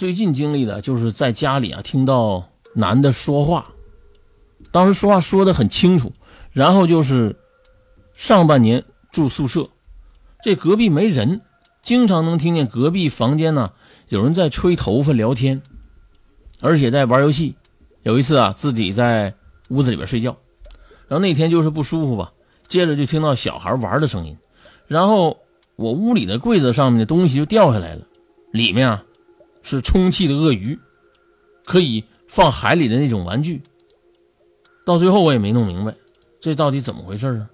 最近经历的就是在家里啊听到男的说话，当时说话说的很清楚，然后就是上半年住宿舍，这隔壁没人，经常能听见隔壁房间呢有人在吹头发聊天，而且在玩游戏。有一次啊自己在屋子里边睡觉，然后那天就是不舒服吧，接着就听到小孩玩的声音，然后我屋里的柜子上面的东西就掉下来了，里面啊。是充气的鳄鱼，可以放海里的那种玩具。到最后我也没弄明白，这到底怎么回事啊？